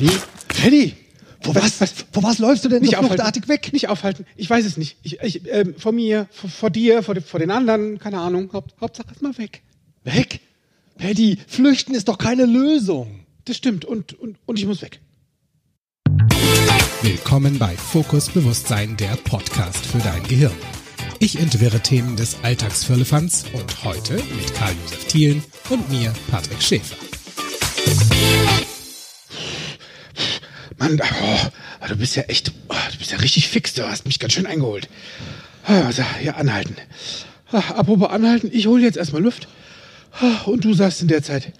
Paddy? Paddy! Vor was, was, vor was läufst du denn Nicht so aufhalten. fluchtartig weg? Nicht aufhalten. Ich weiß es nicht. Ich, ich, ähm, vor mir, vor, vor dir, vor, vor den anderen, keine Ahnung. Haupt, Hauptsache erstmal weg. Weg? Paddy, flüchten ist doch keine Lösung. Das stimmt. Und, und, und ich muss weg. Willkommen bei Fokus Bewusstsein, der Podcast für dein Gehirn. Ich entwirre Themen des Alltagsfirlefanz und heute mit Karl-Josef Thielen und mir, Patrick Schäfer. Mann, oh, du bist ja echt, oh, du bist ja richtig fix. Du hast mich ganz schön eingeholt. Ah, Also, hier anhalten. Ah, Apropos anhalten, ich hole jetzt erstmal Luft. Ah, Und du sagst in der Zeit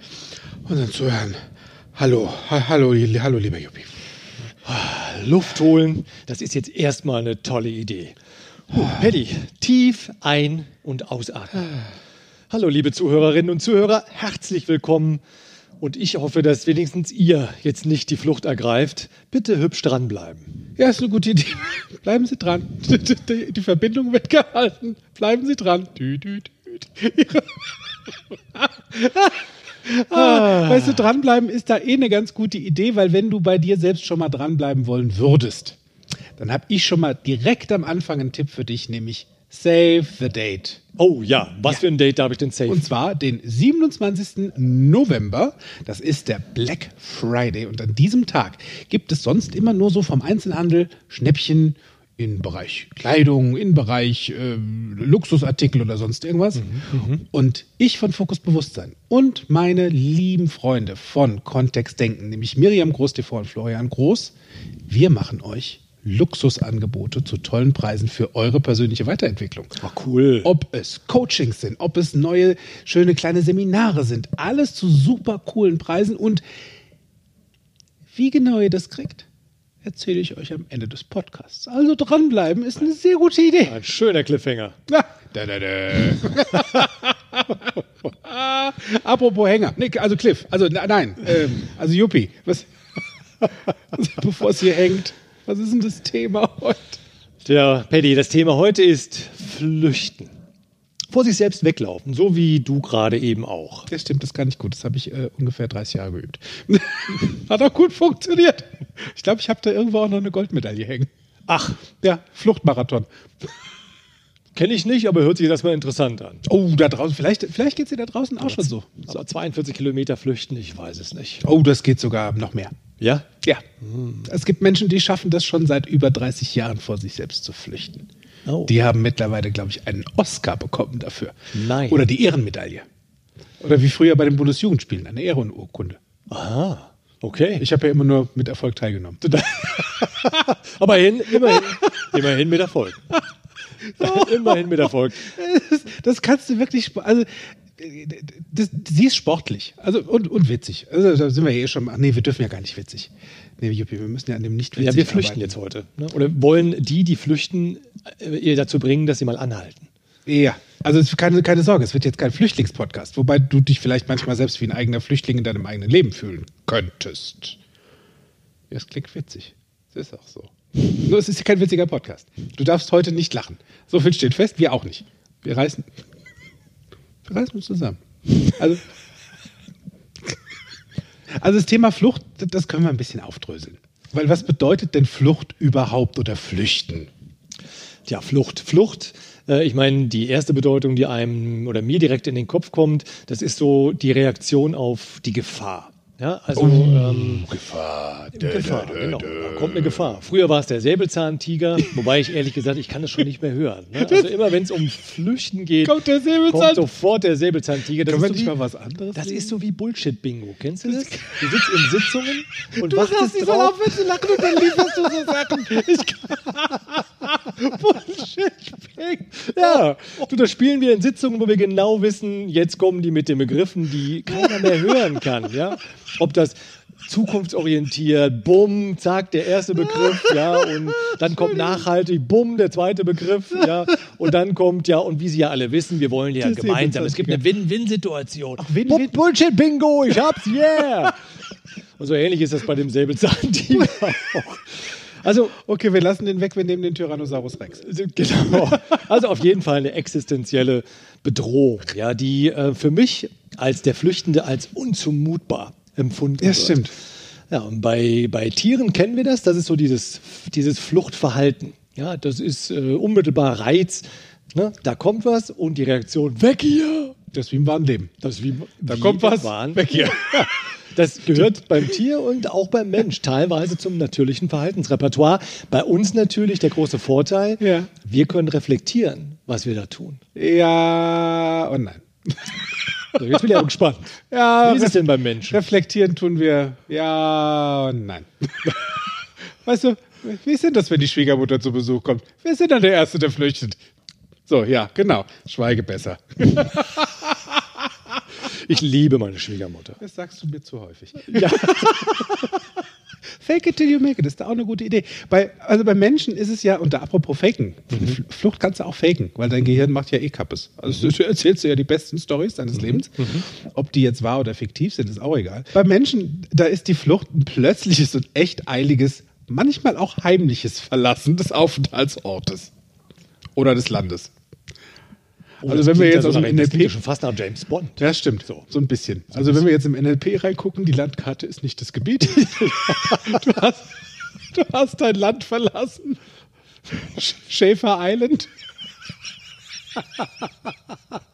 unseren Zuhörern Hallo, ha, hallo, hallo, lieber Juppie. Luft holen, das ist jetzt erstmal eine tolle Idee. Puh, Paddy, tief ein- und ausatmen. Hallo, liebe Zuhörerinnen und Zuhörer, herzlich willkommen. Und ich hoffe, dass wenigstens ihr jetzt nicht die Flucht ergreift. Bitte hübsch dranbleiben. Ja, ist eine gute Idee. Bleiben Sie dran. Die, Verbindung wird gehalten. Bleiben Sie dran. Dü, dü, dü. ah, weißt du, dranbleiben ist da eh eine ganz gute Idee, weil wenn du bei dir selbst schon mal dranbleiben wollen würdest, dann habe ich schon mal direkt am Anfang einen Tipp für dich, nämlich Save the Date. Oh ja, was für ein Date darf ich denn safe? Und zwar den 27. November. Das ist der Black Friday. Und an diesem Tag gibt es sonst immer nur so vom Einzelhandel Schnäppchen im Bereich Kleidung, im Bereich ähm, Luxusartikel oder sonst irgendwas. Und ich von Fokus Bewusstsein und meine lieben Freunde von Kontext Denken, nämlich Miriam Groß-TV und Florian Groß, wir machen euch Luxusangebote zu tollen Preisen für eure persönliche Weiterentwicklung. Ach, cool. Ob es Coachings sind, ob es neue, schöne kleine Seminare sind, alles zu super coolen Preisen. Und wie genau ihr das kriegt, erzähle ich euch am Ende des Podcasts. Also dranbleiben ist eine sehr gute Idee. Ein schöner Cliffhanger. Da, da, da. Apropos Hänger. Nee, also Cliff. Also nein. Ähm, also Juppie. Was, bevor es hier hängt. Was ist denn das Thema heute? Der Paddy, das Thema heute ist Flüchten. Vor sich selbst weglaufen, so wie du gerade eben auch. Das stimmt, das kann ich gut. Das habe ich äh, ungefähr 30 Jahre geübt. Hat auch gut funktioniert. Ich glaube, ich habe da irgendwo auch noch eine Goldmedaille hängen. Ach, Ja, Fluchtmarathon. kenne ich nicht, aber hört sich das mal interessant an. Oh, da draußen, vielleicht, vielleicht geht es dir da draußen auch schon so. So 42 Kilometer flüchten, ich weiß es nicht. Oh, das geht sogar noch mehr. Ja? Ja. Es gibt Menschen, die schaffen das schon seit über 30 Jahren vor sich selbst zu flüchten. Oh. Die haben mittlerweile, glaube ich, einen Oscar bekommen dafür. Nein. Oder die Ehrenmedaille. Oder wie früher bei den Bundesjugendspielen, eine Ehrenurkunde. Aha, okay. Ich habe ja immer nur mit Erfolg teilgenommen. aber hin, immerhin, immerhin mit Erfolg. immerhin mit Erfolg. Das, das kannst du wirklich, also das, sie ist sportlich also, und, und witzig. Also da sind wir eh schon, ach nee, wir dürfen ja gar nicht witzig. Nee, Juppie, wir müssen ja an dem nicht witzig Ja, wir flüchten arbeiten. jetzt heute. Ne? Oder wollen die, die flüchten, äh, ihr dazu bringen, dass sie mal anhalten? Ja, also es ist keine, keine Sorge, es wird jetzt kein Flüchtlingspodcast, wobei du dich vielleicht manchmal selbst wie ein eigener Flüchtling in deinem eigenen Leben fühlen könntest. Ja, es klingt witzig. Es ist auch so. Nur es ist kein witziger Podcast. Du darfst heute nicht lachen. So viel steht fest, wir auch nicht. Wir reißen, wir reißen uns zusammen. Also, also das Thema Flucht, das können wir ein bisschen aufdröseln. Weil was bedeutet denn Flucht überhaupt oder Flüchten? Tja, Flucht. Flucht, äh, ich meine, die erste Bedeutung, die einem oder mir direkt in den Kopf kommt, das ist so die Reaktion auf die Gefahr. Ja, also ähm, Gefahr. Gefahr, genau. Da kommt eine Gefahr. Früher war es der Säbelzahntiger, wobei ich ehrlich gesagt, ich kann das schon nicht mehr hören. Ne? Also immer wenn es um Flüchten geht, Kommt der Säbelzahn- kommt sofort der Säbelzahntiger. Das ist so nicht wie, mal was anderes Das ist so wie Bullshit-Bingo. Kennst du das? Du sitzt in Sitzungen und Du sagst, wartest ich soll drauf. aufhören zu lachen und dann lieferst du so Sachen. Ich Bullshit. Ja, du, da spielen wir in Sitzungen, wo wir genau wissen, jetzt kommen die mit den Begriffen, die keiner mehr hören kann. Ja? Ob das zukunftsorientiert, bumm, zack, der erste Begriff, ja, und dann kommt nachhaltig, bumm, der zweite Begriff, ja, und dann kommt, ja, und wie Sie ja alle wissen, wir wollen ja Das gemeinsam, es gibt eine. Win-Win-Situation. Win-Win. Bu- Bullshit-Bingo, ich hab's, yeah! Und so ähnlich ist das bei dem Säbelzahntiger auch. Also, Okay, wir lassen den weg, wir nehmen den Tyrannosaurus Rex. Genau. Also auf jeden Fall eine existenzielle Bedrohung, ja, die äh, für mich als der Flüchtende als unzumutbar empfunden Ja, wird. stimmt. Ja, und bei, bei Tieren kennen wir das. Das ist so dieses, dieses Fluchtverhalten. Ja, das ist äh, unmittelbar Reiz. Ne? Da kommt was und die Reaktion, weg hier! Das ist wie im wahren Leben. Das ist wie, Da wie kommt was, Wahn. weg hier. Ja, das gehört beim Tier und auch beim Mensch teilweise zum natürlichen Verhaltensrepertoire. Bei uns natürlich der große Vorteil, Ja. wir können reflektieren, was wir da tun. Ja und nein. So, jetzt bin ich aber gespannt. Ja, Wie ist es denn beim Menschen? reflektieren tun wir ja und nein. weißt du, wie ist denn das, wenn die Schwiegermutter zu Besuch kommt? Wer ist denn dann der Erste, der flüchtet? So, ja, genau. Schweige besser. Ich liebe meine Schwiegermutter. Das sagst du mir zu häufig. Fake it till you make it, das ist auch eine gute Idee. Bei, also bei Menschen ist es ja, und da apropos Faken, F- Flucht kannst du auch faken, weil dein Gehirn macht ja eh Kappes. Also du erzählst dir ja die besten Stories deines Lebens. Ob die jetzt wahr oder fiktiv sind, ist auch egal. Bei Menschen, da ist die Flucht ein plötzliches und echt eiliges, manchmal auch heimliches Verlassen des Aufenthaltsortes oder des Landes. Oh, Also das wenn wir jetzt aus dem das NLP ja schon fast nach James Bond. Ja, stimmt. So, so ein bisschen. Also wenn wir jetzt im NLP reingucken, die Landkarte ist nicht das Gebiet. du, hast, du hast dein Land verlassen. Sch- Schäfer Island.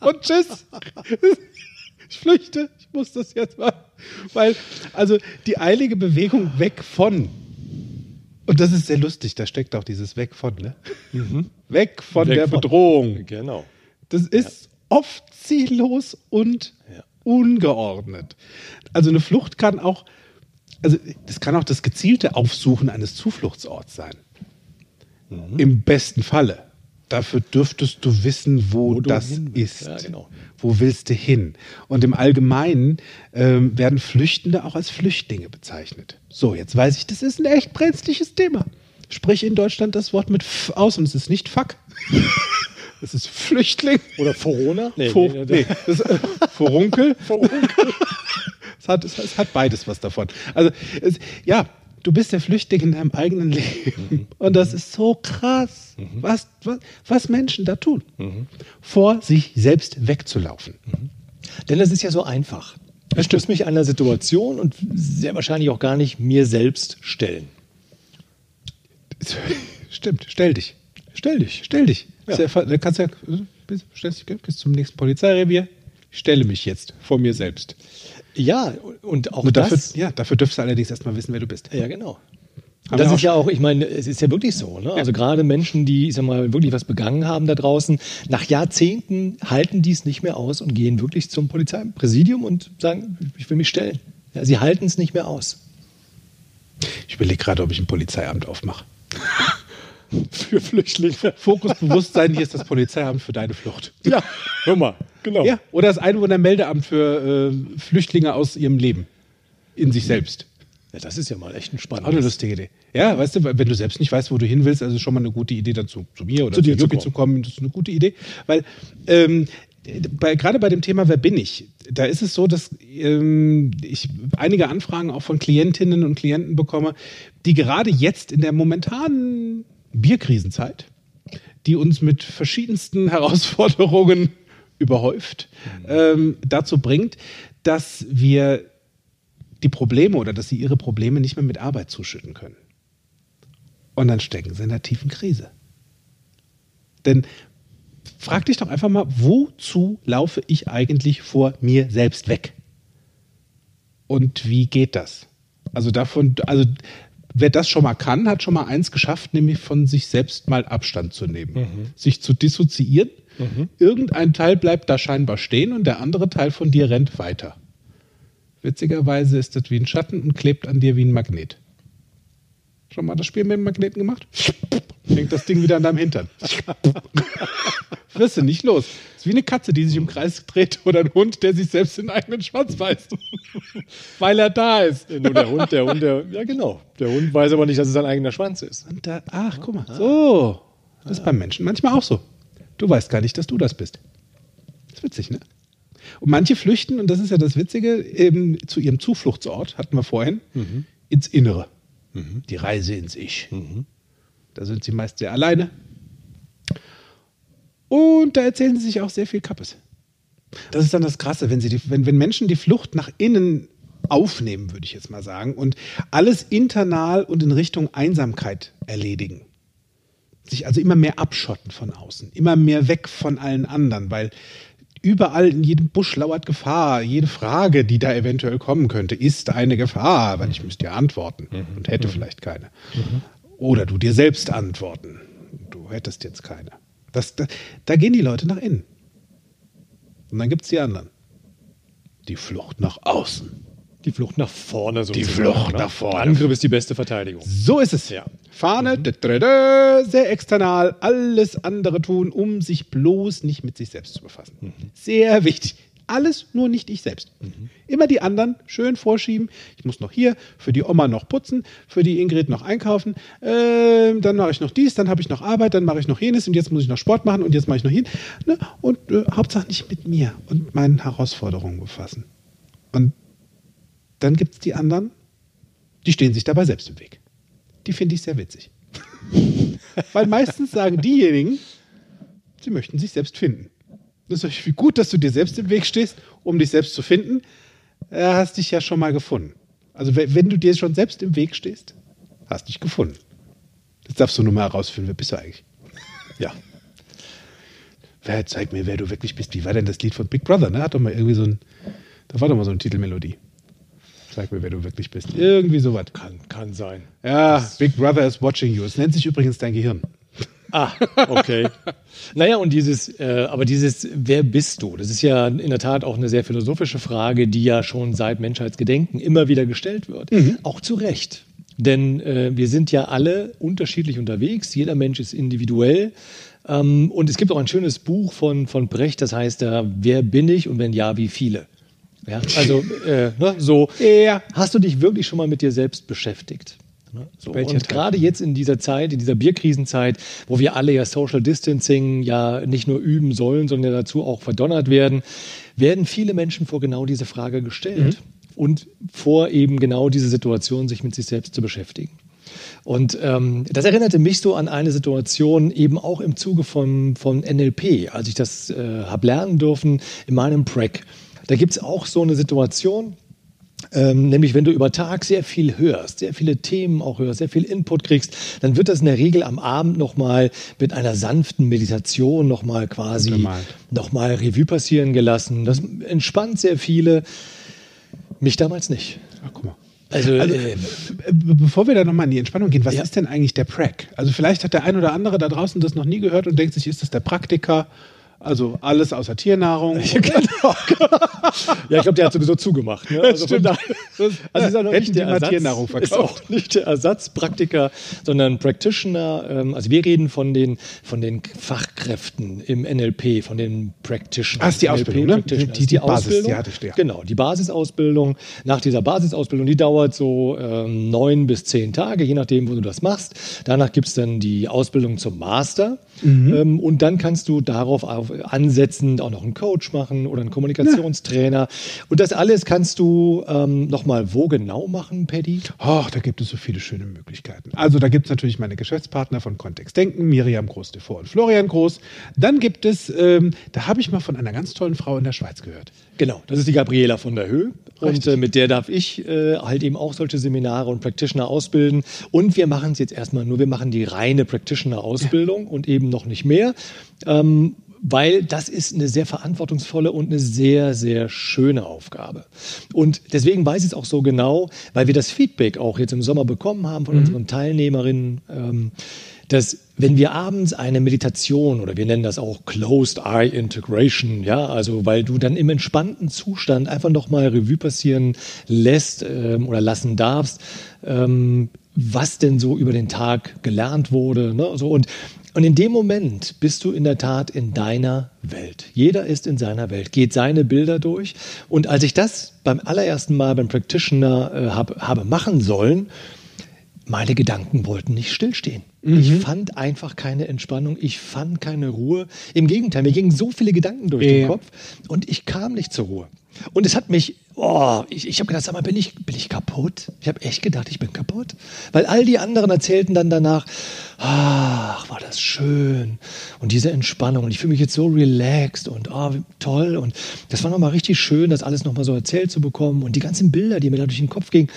Und tschüss. Ich flüchte. Ich muss das jetzt mal. Weil, also die eilige Bewegung weg von. Und das ist sehr lustig, da steckt auch dieses weg von, ne? Weg von Weg der von. Bedrohung. Genau. Das ist oft ziellos und Ja. ungeordnet. Also eine Flucht kann auch, also das kann auch das gezielte Aufsuchen eines Zufluchtsorts sein. Im besten Falle. Dafür dürftest du wissen, wo, Wo du das ist. Ja, genau. Wo willst du hin? Und im Allgemeinen ähm, werden Flüchtende auch als Flüchtlinge bezeichnet. So, jetzt weiß ich, das ist ein echt brenzliches Thema. Sprich in Deutschland das Wort mit F aus und es ist nicht Fuck. Es ist Flüchtling. Oder Corona? Nee, Fu nee, nee, das, äh, Furunkel. es, hat, es, es hat beides was davon. Also, es, ja, du bist der Flüchtling in deinem eigenen Leben. Und das ist so krass, was, was, was Menschen da tun. Vor sich selbst wegzulaufen. Denn das ist ja so einfach. Ich muss mich einer Situation und sehr wahrscheinlich auch gar nicht mir selbst stellen. Stimmt, stell dich. Stell dich. Stell dich. Ja. Ja. Da kannst du ja, bis, stellst dich bis zum nächsten Polizeirevier. Ich stelle mich jetzt vor mir selbst. Ja, und auch Und dafür, das. ja, dafür dürfst du allerdings erstmal wissen, wer du bist. Ja, genau. Haben das ist ja auch, ich meine, es ist ja wirklich so. Ne? Also gerade Menschen, die, ich sag mal, wirklich was begangen haben da draußen, nach Jahrzehnten halten die es nicht mehr aus und gehen wirklich zum Polizeipräsidium und sagen, ich will mich stellen. Ja, sie halten es nicht mehr aus. Ich überlege gerade, ob ich ein Polizeiamt aufmache. Für Flüchtlinge. Fokus Bewusstsein, hier ist das Polizeiamt für deine Flucht. Ja, hör mal, genau. Ja, oder das Einwohnermeldeamt für äh, Flüchtlinge aus ihrem Leben. In sich selbst. Ja, das ist ja mal echt ein Auch eine spannendes. lustige Idee. Ja, weißt du, wenn du selbst nicht weißt, wo du hin willst, also schon mal eine gute Idee dazu, zu mir oder Zu zu, dir zu Juppie zu kommen, das ist eine gute Idee. Weil ähm, bei, gerade bei dem Thema Wer bin ich, da ist es so, dass ähm, ich einige Anfragen auch von Klientinnen und Klienten bekomme, die gerade jetzt in der momentanen Bierkrisenzeit, die uns mit verschiedensten Herausforderungen überhäuft, ähm, dazu bringt, dass wir die Probleme oder dass sie ihre Probleme nicht mehr mit Arbeit zuschütten können. Und dann stecken sie in einer tiefen Krise. Denn frag dich doch einfach mal, wozu laufe ich eigentlich vor mir selbst weg? Und wie geht das? Also davon, also wer das schon mal kann, hat schon mal eins geschafft, nämlich von sich selbst mal Abstand zu nehmen, sich zu dissoziieren. Irgendein Teil bleibt da scheinbar stehen und der andere Teil von dir rennt weiter. Witzigerweise ist das wie ein Schatten und klebt an dir wie ein Magnet. Schon mal das Spiel mit dem Magneten gemacht? Hängt das Ding wieder an deinem Hintern. Wirst du nicht los. ist wie eine Katze, die sich im Kreis dreht oder ein Hund, der sich selbst in den eigenen Schwanz beißt. Weil er da ist. Nur der Hund, der Hund, der, ja genau. Der Hund weiß aber nicht, dass es sein eigener Schwanz ist. Und da, ach, guck mal. So. Das ist beim Menschen manchmal auch so. Du weißt gar nicht, dass du das bist. Das ist witzig, ne? Und manche flüchten, und das ist ja das Witzige, eben zu ihrem Zufluchtsort, hatten wir vorhin, ins Innere. Die Reise ins Ich. Da sind sie meist sehr alleine. Und da erzählen sie sich auch sehr viel Kappes. Das ist dann das Krasse, wenn, sie die, wenn, wenn Menschen die Flucht nach innen aufnehmen, würde ich jetzt mal sagen, und alles internal und in Richtung Einsamkeit erledigen. Sich also immer mehr abschotten von außen, immer mehr weg von allen anderen, weil überall in jedem Busch lauert Gefahr. Jede Frage, die da eventuell kommen könnte, ist eine Gefahr, weil ich müsste ja antworten und hätte vielleicht keine. Oder du dir selbst antworten. Du hättest jetzt keine. Das, da, da gehen die Leute nach innen. Und dann gibt es die anderen. Die Flucht nach außen. Die Flucht nach vorne. Die sozusagen, Flucht ne? nach vorne. Angriff ist die beste Verteidigung. So ist es. Ja. Fahne, dä, dä, sehr external, alles andere tun, um sich bloß nicht mit sich selbst zu befassen. Sehr wichtig. Alles nur nicht ich selbst. Immer die anderen schön vorschieben. Ich muss noch hier für die Oma noch putzen, für die Ingrid noch einkaufen. Ähm, dann mache ich noch dies, dann habe ich noch Arbeit, dann mache ich noch jenes und jetzt muss ich noch Sport machen und jetzt mache ich noch hin. Ne? Und äh, Hauptsache nicht mit mir und meinen Herausforderungen befassen. Und dann gibt es die anderen, die stehen sich dabei selbst im Weg. Die finde ich sehr witzig. Weil meistens sagen diejenigen, sie möchten sich selbst finden. Das ist wie gut, dass du dir selbst im Weg stehst, um dich selbst zu finden. Äh, hast dich ja schon mal gefunden. Also we- wenn du dir schon selbst im Weg stehst, hast dich gefunden. Jetzt darfst du nur mal herausfinden, wer bist du eigentlich? Ja. Wer, zeig mir, wer du wirklich bist. Wie war denn das Lied von Big Brother? Ne? Hat doch mal irgendwie so ein, da war doch mal so eine Titelmelodie. Zeig mir, wer du wirklich bist. Irgendwie sowas. Kann, kann sein. Ja, Big Brother is watching you. Es nennt sich übrigens dein Gehirn. Ah, okay. naja, und dieses, äh, aber dieses, wer bist du? Das ist ja in der Tat auch eine sehr philosophische Frage, die ja schon seit Menschheitsgedenken immer wieder gestellt wird. Auch zu Recht. Denn äh, wir sind ja alle unterschiedlich unterwegs. Jeder Mensch ist individuell. Ähm, und es gibt auch ein schönes Buch von, von Brecht, das heißt da, wer bin ich und wenn ja, wie viele? Ja, also äh, ne, so. Ja. Hast du dich wirklich schon mal mit dir selbst beschäftigt? Ne, So. Und gerade jetzt in dieser Zeit, in dieser Bierkrisenzeit, wo wir alle ja Social Distancing ja nicht nur üben sollen, sondern dazu auch verdonnert werden, werden viele Menschen vor genau diese Frage gestellt und vor eben genau diese Situation, sich mit sich selbst zu beschäftigen. Und ähm, das erinnerte mich so an eine Situation eben auch im Zuge von, von NLP, als ich das äh, habe lernen dürfen in meinem Prac. Da gibt es auch so eine Situation, ähm, nämlich wenn du über Tag sehr viel hörst, sehr viele Themen auch hörst, sehr viel Input kriegst, dann wird das in der Regel am Abend nochmal mit einer sanften Meditation nochmal quasi nochmal Revue passieren gelassen. Das entspannt sehr viele. Mich damals nicht. Ach, guck mal. Also, Also, äh, äh, be- bevor wir da nochmal in die Entspannung gehen, was Ja. ist denn eigentlich der Prac? Also vielleicht hat der ein oder andere da draußen das noch nie gehört und denkt sich, ist das der Praktiker? Also alles außer Tiernahrung. ja, ich glaube, der hat sowieso zugemacht. Ne? Also, von daher- also ist auch nicht der Ersatz, Tiernahrung ist verkauft. auch nicht der Ersatzpraktiker, sondern Practitioner. Ähm, also wir reden von den, von den Fachkräften im NLP, von den Practitioners. Ah, ist die Ausbildung, ne? Die- die Die Basis, Ausbildung. die hatte ich, ja. Genau, die Basisausbildung. Nach dieser Basisausbildung, die dauert so ähm, neun bis zehn Tage, je nachdem, wo du das machst. Danach gibt es dann die Ausbildung zum Master. Mhm. Ähm, und dann kannst du darauf auf, ansetzend auch noch einen Coach machen oder einen Kommunikationstrainer. Und das alles kannst du ähm, nochmal wo genau machen, Paddy? Ach, da gibt es so viele schöne Möglichkeiten. Also da gibt es natürlich meine Geschäftspartner von Kontext Denken, Miriam Groß-Devor und Florian Groß. Dann gibt es, ähm, da habe ich mal von einer ganz tollen Frau in der Schweiz gehört. Genau, das ist die Gabriela von der Höhe. Und äh, mit der darf ich äh, halt eben auch solche Seminare und Practitioner ausbilden. Und wir machen es jetzt erstmal nur, wir machen die reine Practitioner-Ausbildung und eben noch nicht mehr. Ähm, weil das ist eine sehr verantwortungsvolle und eine sehr, sehr schöne Aufgabe. Und deswegen weiß ich es auch so genau, weil wir das Feedback auch jetzt im Sommer bekommen haben von unseren Teilnehmerinnen, ähm, dass wenn wir abends eine Meditation oder wir nennen das auch Closed Eye Integration, ja, also weil du dann im entspannten Zustand einfach nochmal Revue passieren lässt ähm, oder lassen darfst, ähm, was denn so über den Tag gelernt wurde, ne, so und und in dem Moment bist du in der Tat in deiner Welt. Jeder ist in seiner Welt, geht seine Bilder durch. Und als ich das beim allerersten Mal beim Practitioner äh, hab, habe machen sollen, meine Gedanken wollten nicht stillstehen. Ich fand einfach keine Entspannung, ich fand keine Ruhe. Im Gegenteil, mir gingen so viele Gedanken durch den Ja. Kopf und ich kam nicht zur Ruhe. Und es hat mich, oh, ich, ich habe gedacht, sag mal, bin ich, bin ich kaputt? Ich habe echt gedacht, ich bin kaputt. Weil all die anderen erzählten dann danach, ach, war das schön. Und diese Entspannung. Und ich fühle mich jetzt so relaxed und wie toll. Und das war nochmal richtig schön, das alles nochmal so erzählt zu bekommen. Und die ganzen Bilder, die mir da durch den Kopf gingen.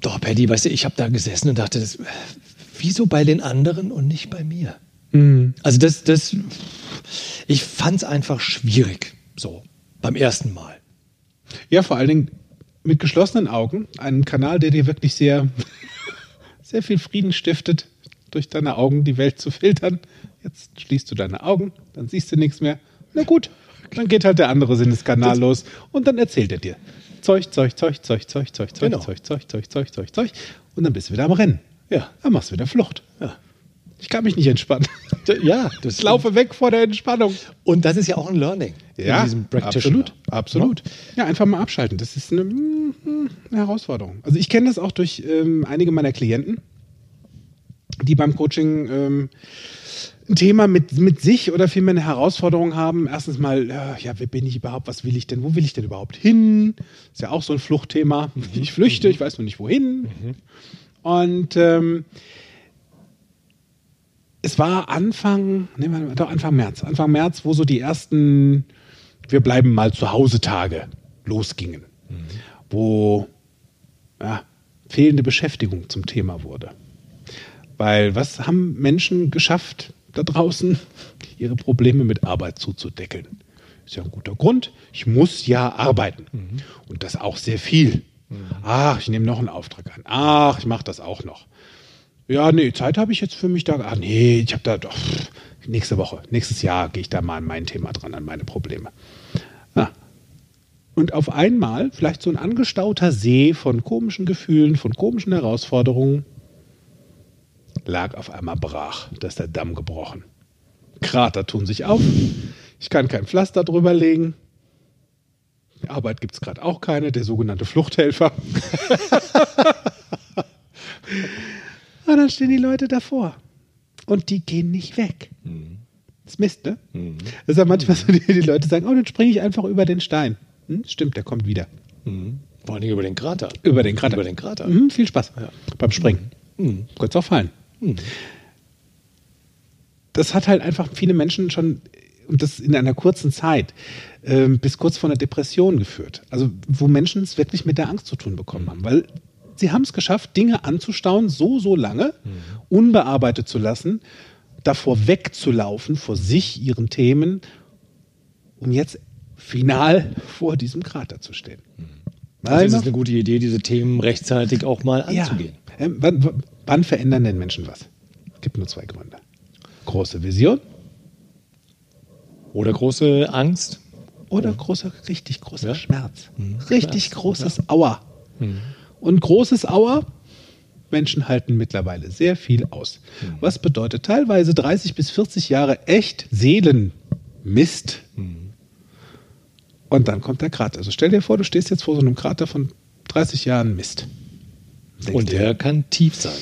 Doch, Paddy, weißt du, ich habe da gesessen und dachte, das, wieso bei den anderen und nicht bei mir? Also das, das, ich fand es einfach schwierig, so beim ersten Mal. Ja, vor allen Dingen mit geschlossenen Augen. Ein Kanal, der dir wirklich sehr, sehr viel Frieden stiftet, durch deine Augen die Welt zu filtern. Jetzt schließt du deine Augen, dann siehst du nichts mehr. Na gut, dann geht halt der andere Sinneskanal los und dann erzählt er dir. Zeug, Zeug, Zeug, Zeug, Zeug, Zeug, Zeug, Genau. Zeug, Zeug, Zeug, Zeug, Zeug, Zeug. Und dann bist du wieder am Rennen. Ja. Dann machst du wieder Flucht. Ja. Ich kann mich nicht entspannen. Ja, Ich laufe weg vor der Entspannung. Und das ist ja auch ein Learning in diesem Practitioner. absolut, absolut. Ja, einfach mal abschalten. Das ist eine, mm, eine Herausforderung. Also ich kenne das auch durch ähm, einige meiner Klienten, die beim Coaching ähm, ein Thema mit, mit sich oder vielmehr eine Herausforderung haben. Erstens mal, ja, ja, wer bin ich überhaupt? Was will ich denn? Wo will ich denn überhaupt hin? Ist ja auch so ein Fluchtthema. Ich flüchte, ich weiß nur nicht wohin. Und ähm, es war Anfang, nee, doch Anfang März, Anfang März, wo so die ersten Wir bleiben mal zu Hause Tage losgingen, wo ja, fehlende Beschäftigung zum Thema wurde. Weil was haben Menschen geschafft da draußen? Ihre Probleme mit Arbeit zuzudeckeln. Ist ja ein guter Grund. Ich muss ja arbeiten. Und das auch sehr viel. Ach, ich nehme noch einen Auftrag an. Ach, ich mache das auch noch. Ja, nee, Zeit habe ich jetzt für mich da. Ach nee, ich habe da doch. Nächste Woche, nächstes Jahr gehe ich da mal an mein Thema dran, an meine Probleme. Ja. Und auf einmal vielleicht so ein angestauter See von komischen Gefühlen, von komischen Herausforderungen, lag auf einmal brach. Da ist der Damm gebrochen. Krater tun sich auf. Ich kann kein Pflaster drüber legen. Arbeit gibt es gerade auch keine, der sogenannte Fluchthelfer. Und dann stehen die Leute davor. Und die gehen nicht weg. Das ist Mist, ne? Das ist ja manchmal so, die, die Leute sagen, oh, dann springe ich einfach über den Stein. Hm, stimmt, der kommt wieder. Vor allen Dingen über den Krater. Über den Krater. Über den Krater. Mhm, viel Spaß beim Springen. Mhm. Kurz auch fallen. Das hat halt einfach viele Menschen schon, und das in einer kurzen Zeit, ähm, bis kurz vor einer Depression geführt. Also wo Menschen es wirklich mit der Angst zu tun bekommen haben. Weil sie haben es geschafft, Dinge anzustauen, so, so lange, unbearbeitet zu lassen, davor wegzulaufen, vor sich, ihren Themen, um jetzt final vor diesem Krater zu stehen. Also Weil es ist eine gute Idee, diese Themen rechtzeitig auch mal anzugehen. ja. Ähm, wann, wann- wann verändern denn Menschen was? Es gibt nur zwei Gründe. Große Vision Oder große Angst. oder großer, richtig großer Ja. Schmerz. Mhm. Richtig Schmerz, großes Aua. Und großes Aua, Menschen halten mittlerweile sehr viel aus. Was bedeutet teilweise 30 bis 40 Jahre echt Seelenmist. Und dann kommt der Krater. Also stell dir vor, du stehst jetzt vor so einem Krater von 30 Jahren Mist. Denkst Und dir, der kann tief sein.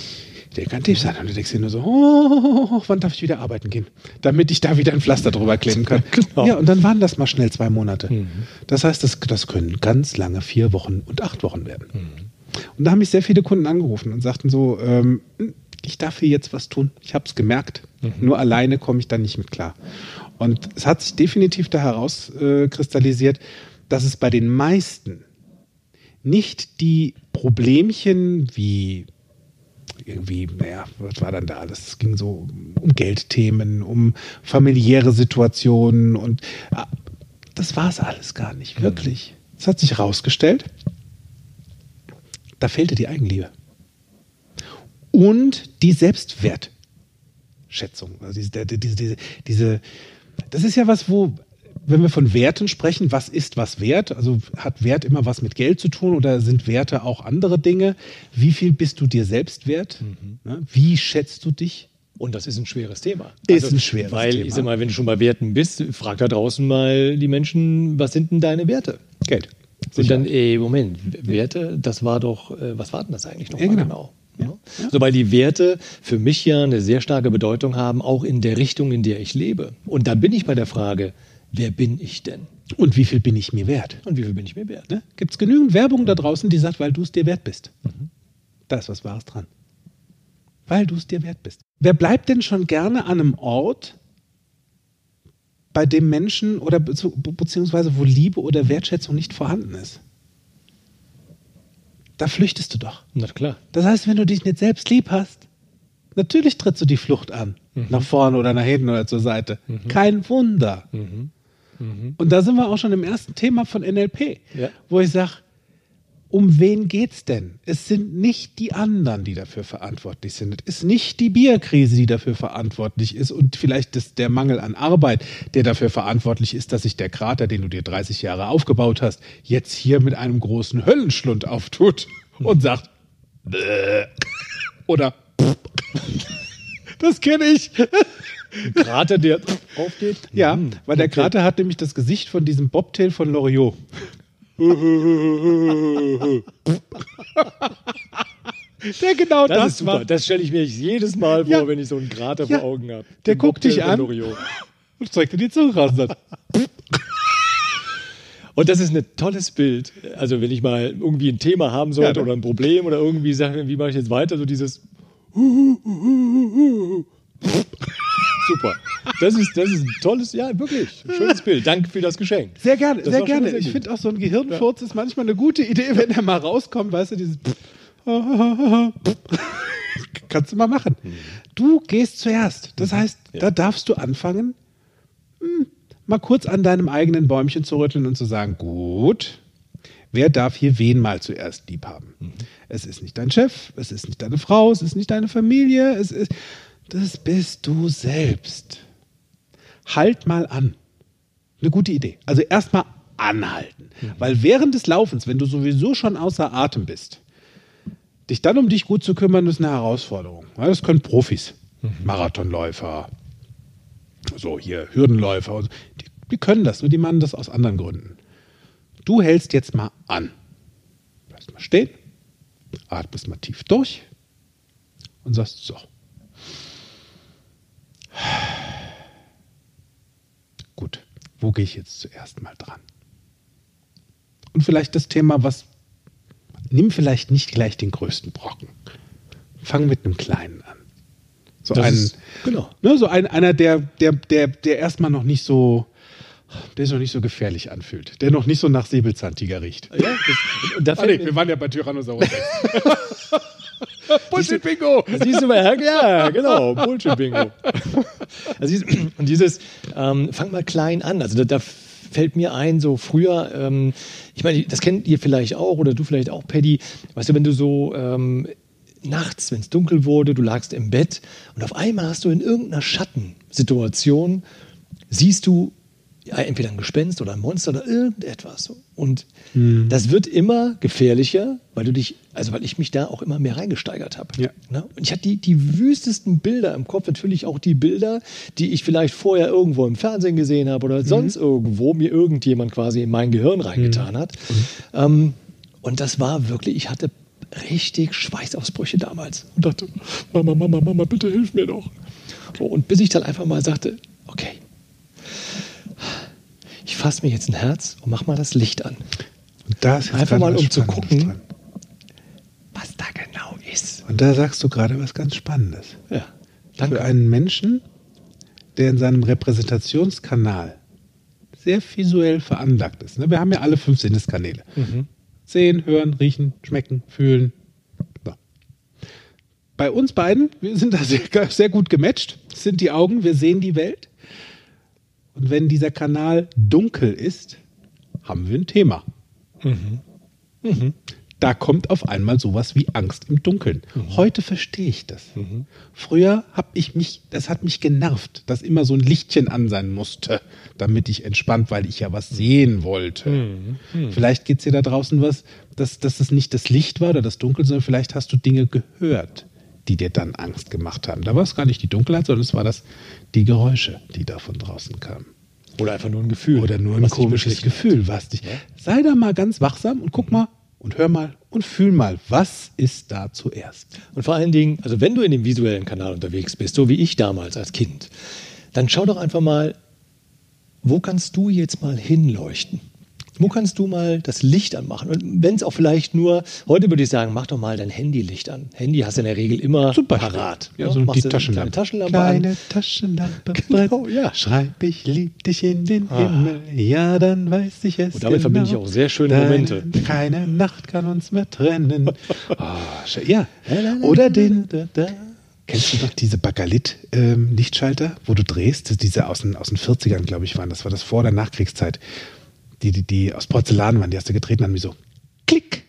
Der kann tief sein. Und du denkst dir nur so, oh, wann darf ich wieder arbeiten gehen? Damit ich da wieder ein Pflaster drüber kleben kann. Genau. Ja, und dann waren das mal schnell zwei Monate. Das heißt, das, das können ganz lange vier Wochen und acht Wochen werden. Und da haben mich sehr viele Kunden angerufen und sagten so, ähm, ich darf hier jetzt was tun. Ich habe es gemerkt. Nur alleine komme ich da nicht mit klar. Und es hat sich definitiv da herauskristallisiert, äh, dass es bei den meisten nicht die Problemchen wie irgendwie, naja, was war dann da alles? Es ging so um Geldthemen, um familiäre Situationen und ah, das war es alles gar nicht, wirklich. Es hat sich herausgestellt, da fehlte die Eigenliebe. Und die Selbstwertschätzung. Also diese, diese, diese, diese, das ist ja was, wo, wenn wir von Werten sprechen, was ist was wert? Also hat Wert immer was mit Geld zu tun oder sind Werte auch andere Dinge? Wie viel bist du dir selbst wert? Ne? Wie schätzt du dich? Und das ist ein schweres Thema. Also, Ist ein schweres weil, Thema. ich sag mal, wenn du schon bei Werten bist, frag da draußen mal die Menschen, was sind denn deine Werte? Geld. Und dann, ey, Moment, Werte, das war doch, äh, was war denn das eigentlich noch Ja, genau. genau? Ja. So, weil die Werte für mich ja eine sehr starke Bedeutung haben, auch in der Richtung, in der ich lebe. Und da bin ich bei der Frage, wer bin ich denn? Und wie viel bin ich mir wert? Und wie viel bin ich mir wert? Ne? Gibt es genügend Werbung da draußen, die sagt, weil du es dir wert bist. Da ist was Wahres dran. Weil du es dir wert bist. Wer bleibt denn schon gerne an einem Ort, bei dem Menschen oder bezieh- beziehungsweise wo Liebe oder Wertschätzung nicht vorhanden ist? Da flüchtest du doch. Na klar. Das heißt, wenn du dich nicht selbst lieb hast, natürlich trittst du die Flucht an. Nach vorne oder nach hinten oder zur Seite. Kein Wunder. Und da sind wir auch schon im ersten Thema von NLP, Ja. wo ich sage, um wen geht's denn? Es sind nicht die anderen, die dafür verantwortlich sind. Es ist nicht die Bierkrise, die dafür verantwortlich ist und vielleicht das, der Mangel an Arbeit, der dafür verantwortlich ist, dass sich der Krater, den du dir 30 Jahre aufgebaut hast, jetzt hier mit einem großen Höllenschlund auftut und sagt, oder das kenne ich. Ein Krater, der aufgeht. Ja, Mhm. weil der. Krater hat nämlich das Gesicht von diesem Bobtail von Loriot. der genau Das, das, ist super. war. Das stelle ich mir jedes Mal vor, Ja. wenn ich so einen Krater Ja. vor Augen habe. Der guckt dich an. Und zeigt dir die Zunge raus. und das ist ein tolles Bild. Also wenn ich mal irgendwie ein Thema haben sollte Ja, oder ein Problem oder irgendwie sagen, wie mache ich jetzt weiter, so dieses Super. Das ist, das ist ein tolles, ja, wirklich, schönes Bild. Danke für das Geschenk. Sehr gerne, Das sehr gerne. sehr ich finde auch so ein Gehirnfurz ist manchmal eine gute Idee, wenn er mal rauskommt, weißt du, dieses Kannst du mal machen. Du gehst zuerst. Das heißt, da darfst du anfangen, hm, mal kurz an deinem eigenen Bäumchen zu rütteln und zu sagen, gut, wer darf hier wen mal zuerst lieb haben? Es ist nicht dein Chef, es ist nicht deine Frau, es ist nicht deine Familie, es ist, das bist du selbst. Halt mal an. Eine gute Idee. Also erstmal anhalten. Weil während des Laufens, wenn du sowieso schon außer Atem bist, dich dann um dich gut zu kümmern, ist eine Herausforderung. Das können Profis. Marathonläufer, so hier Hürdenläufer. Die, die können das, nur die machen das aus anderen Gründen. Du hältst jetzt mal an. Bleibst mal stehen, atmest mal tief durch und sagst so. Gut, wo gehe ich jetzt zuerst mal dran? Und vielleicht das Thema, was. Nimm vielleicht nicht gleich den größten Brocken. Fang mit einem kleinen an. So Das ein, ist- genau. Ne, so ein, einer, der, der, der, der erstmal noch nicht so. Der sich noch nicht so gefährlich anfühlt. Der noch nicht so nach Säbelzahntiger riecht. Ja, das, und da Ah, nee, wir waren ja bei Tyrannosaurus Rex. Bullshit Bingo! Siehst du mal, ja, genau, Bullshit-Bingo. Also dieses, und dieses, ähm, fang mal klein an. Also da, da fällt mir ein, so früher, ähm, ich meine, das kennt ihr vielleicht auch oder du vielleicht auch, Paddy, weißt du, wenn du so ähm, nachts, wenn es dunkel wurde, du lagst im Bett und auf einmal hast du in irgendeiner Schattensituation, siehst du ja, entweder ein Gespenst oder ein Monster oder irgendetwas. Und das wird immer gefährlicher, weil du dich, also weil ich mich da auch immer mehr reingesteigert habe. Ja. Ne? Und ich hatte die, die wüstesten Bilder im Kopf, natürlich auch die Bilder, die ich vielleicht vorher irgendwo im Fernsehen gesehen habe oder sonst irgendwo mir irgendjemand quasi in mein Gehirn reingetan hat. Ähm, und das war wirklich, ich hatte richtig Schweißausbrüche damals und dachte, Mama, Mama, Mama, bitte hilf mir doch. So, und bis ich dann einfach mal sagte, okay, ich fasse mir jetzt ein Herz und mach mal das Licht an. Und da ist jetzt Einfach mal, um zu gucken. dran. Was da genau ist. Und da sagst du gerade was ganz Spannendes. Ja, Für danke. einen Menschen, der in seinem Repräsentationskanal sehr visuell veranlagt ist. ne? Wir haben ja alle fünf Sinneskanäle. Sehen, hören, riechen, schmecken, fühlen. So. Bei uns beiden, wir sind da sehr, sehr gut gematcht, sind die Augen, wir sehen die Welt. Und wenn dieser Kanal dunkel ist, haben wir ein Thema. Da kommt auf einmal sowas wie Angst im Dunkeln. Heute verstehe ich das. Früher habe ich mich, das hat mich genervt, dass immer so ein Lichtchen an sein musste, damit ich entspannt, weil ich ja was sehen wollte. Vielleicht geht es dir da draußen was, dass, dass das nicht das Licht war oder das Dunkel, sondern vielleicht hast du Dinge gehört, die dir dann Angst gemacht haben. Da war es gar nicht die Dunkelheit, sondern es war das, die Geräusche, die da von draußen kamen. Oder einfach nur ein Gefühl. Oder nur ein komisches hat. Gefühl, was dich. Sei da mal ganz wachsam und guck mal und hör mal und fühl mal, was ist da zuerst? Und vor allen Dingen, also wenn du in dem visuellen Kanal unterwegs bist, so wie ich damals als Kind, dann schau doch einfach mal, wo kannst du jetzt mal hinleuchten? Wo kannst du mal das Licht anmachen? Und wenn es auch vielleicht nur, heute würde ich sagen, mach doch mal dein Handylicht an. Handy hast du in der Regel immer Super. parat. Ja, ne? so Machst die Taschenlampe. Taschenlampe Kleine an. Taschenlampe. Genau, ja. Schreib, ich lieb dich in den Himmel. Ja, dann weiß ich es. Und damit verbinde ich auch sehr schöne Deine- Momente. Keine Nacht kann uns mehr trennen. Oh, ja. Oder den. Kennst du noch diese Bakelit-Lichtschalter, wo du drehst? Diese aus den, aus den 40ern, glaube ich, waren. Das war das vor der Nachkriegszeit. Die, die, die aus Porzellan waren, die hast du getreten, haben wie so Klick.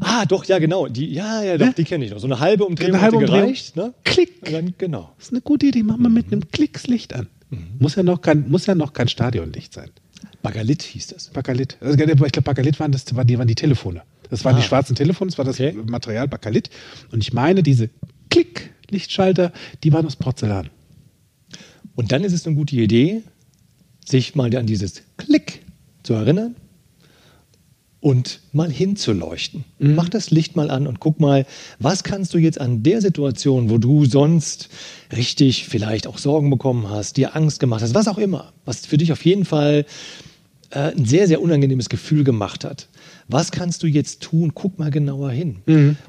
Ah, doch, ja, genau. Die, ja, ja, doch, Ja. die kenne ich noch. So eine halbe Umdrehung Eine halbe Umdrehung. gereicht. Ne? Klick. Und dann, genau. Das ist eine gute Idee. Machen wir mit einem Klicks Licht an. Muss, ja noch kein, muss ja noch kein Stadionlicht sein. Bagalit hieß das. Bakalit. Also, ich glaube, Bakalit waren, das, waren, die, waren die Telefone. Das waren Ah. die schwarzen Telefone, das war das Okay. Material Bakalit. Und ich meine, diese Klick-Lichtschalter, die waren aus Porzellan. Und dann ist es eine gute Idee, sich mal an dieses Klick zu erinnern und mal hinzuleuchten. Mhm. Mach das Licht mal an und guck mal, was kannst du jetzt an der Situation, wo du sonst richtig vielleicht auch Sorgen bekommen hast, dir Angst gemacht hast, was auch immer, was für dich auf jeden Fall äh, ein sehr, sehr unangenehmes Gefühl gemacht hat. Was kannst du jetzt tun? Guck mal genauer hin.